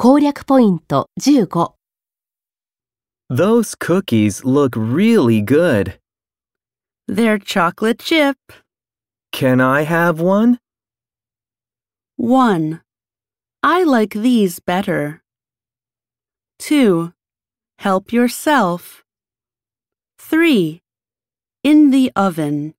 攻略ポイント15 Those cookies look really good. They're chocolate chip. Can I have one? 1. I like these better. 2. Help yourself. 3. In the oven.